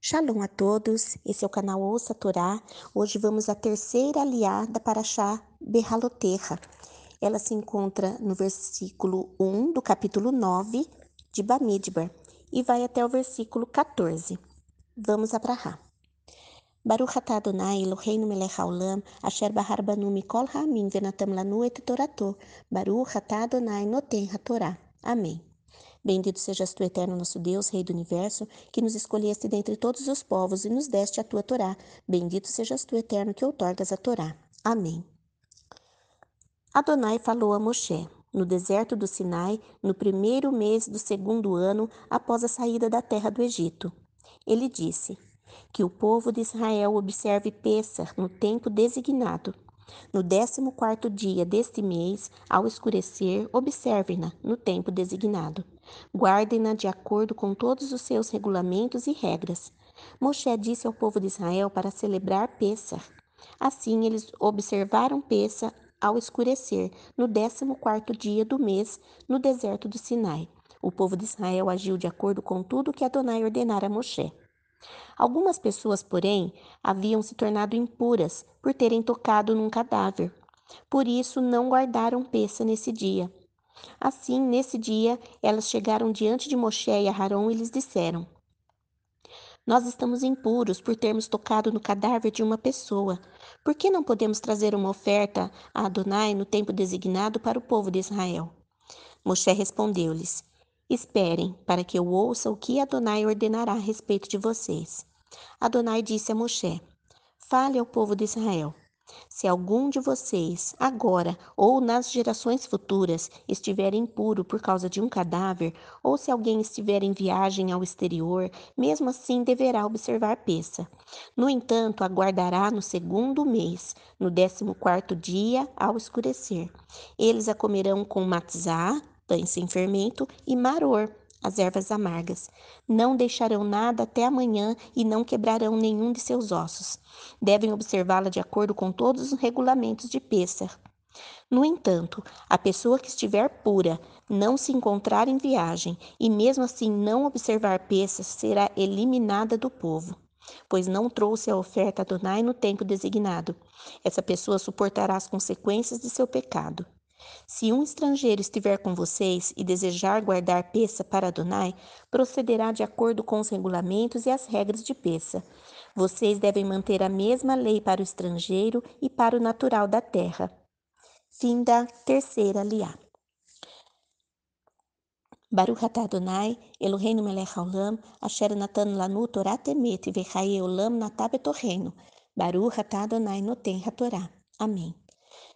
Shalom a todos, esse é o canal Ouça Torá. Hoje vamos à terceira aliá da Paraxá Berraloterra. Ela se encontra no versículo 1 do capítulo 9 de Bamidbar e vai até o versículo 14. Vamos a Brahá. Baruch atah Adonai Eloheinu melech haolam asher bahar banu mikol ha'amim venatam lanu et torato. Baruch atah Adonai noten hatorá. Amém. Bendito sejas tu, eterno nosso Deus, Rei do universo, que nos escolheste dentre todos os povos e nos deste a tua Torá. Bendito sejas tu, eterno, que outorgas a Torá. Amém. Adonai falou a Moshe, no deserto do Sinai, no primeiro mês do segundo ano após a saída da terra do Egito. Ele disse: Que o povo de Israel observe Pessah no tempo designado no décimo quarto dia deste mês, ao escurecer, observem-na no tempo designado. Guardem-na de acordo com todos os seus regulamentos e regras. Moshe disse ao povo de Israel para celebrar Pessah. Assim, eles observaram Pessah ao escurecer, no décimo quarto dia do mês, no deserto do Sinai. O povo de Israel agiu de acordo com tudo que Adonai ordenara a Moshe. Algumas pessoas, porém, haviam se tornado impuras por terem tocado num cadáver. Por isso, não guardaram peça nesse dia. Assim, nesse dia, elas chegaram diante de Moshe e Aharon e lhes disseram: Nós estamos impuros por termos tocado no cadáver de uma pessoa. Por que não podemos trazer uma oferta a Adonai no tempo designado para o povo de Israel? Moshe respondeu-lhes: Esperem, para que eu ouça o que Adonai ordenará a respeito de vocês. Adonai disse a Moshe: Fale ao povo de Israel. Se algum de vocês, agora ou nas gerações futuras, estiver impuro por causa de um cadáver, ou se alguém estiver em viagem ao exterior, mesmo assim deverá observar peça. No entanto, aguardará no segundo mês, no décimo quarto dia, ao escurecer. Eles a comerão com matzá, pães sem fermento, e maror, as ervas amargas. Não deixarão nada até amanhã e não quebrarão nenhum de seus ossos. Devem observá-la de acordo com todos os regulamentos de Pêssar. No entanto, a pessoa que estiver pura, não se encontrar em viagem e mesmo assim não observar Pêssar, será eliminada do povo pois não trouxe a oferta a Adonai no tempo designado. Essa pessoa suportará as consequências de seu pecado. Se um estrangeiro estiver com vocês e desejar guardar peça para Adonai, procederá de acordo com os regulamentos e as regras de peça. Vocês devem manter a mesma lei para o estrangeiro e para o natural da terra. Fim da terceira liá. Baruch atah Adonai, Eloheinu melech haolam, asher natan lanu Torah temet, vechai olam natah betorreno. Baruch atah Adonai noten hatorá. Amém.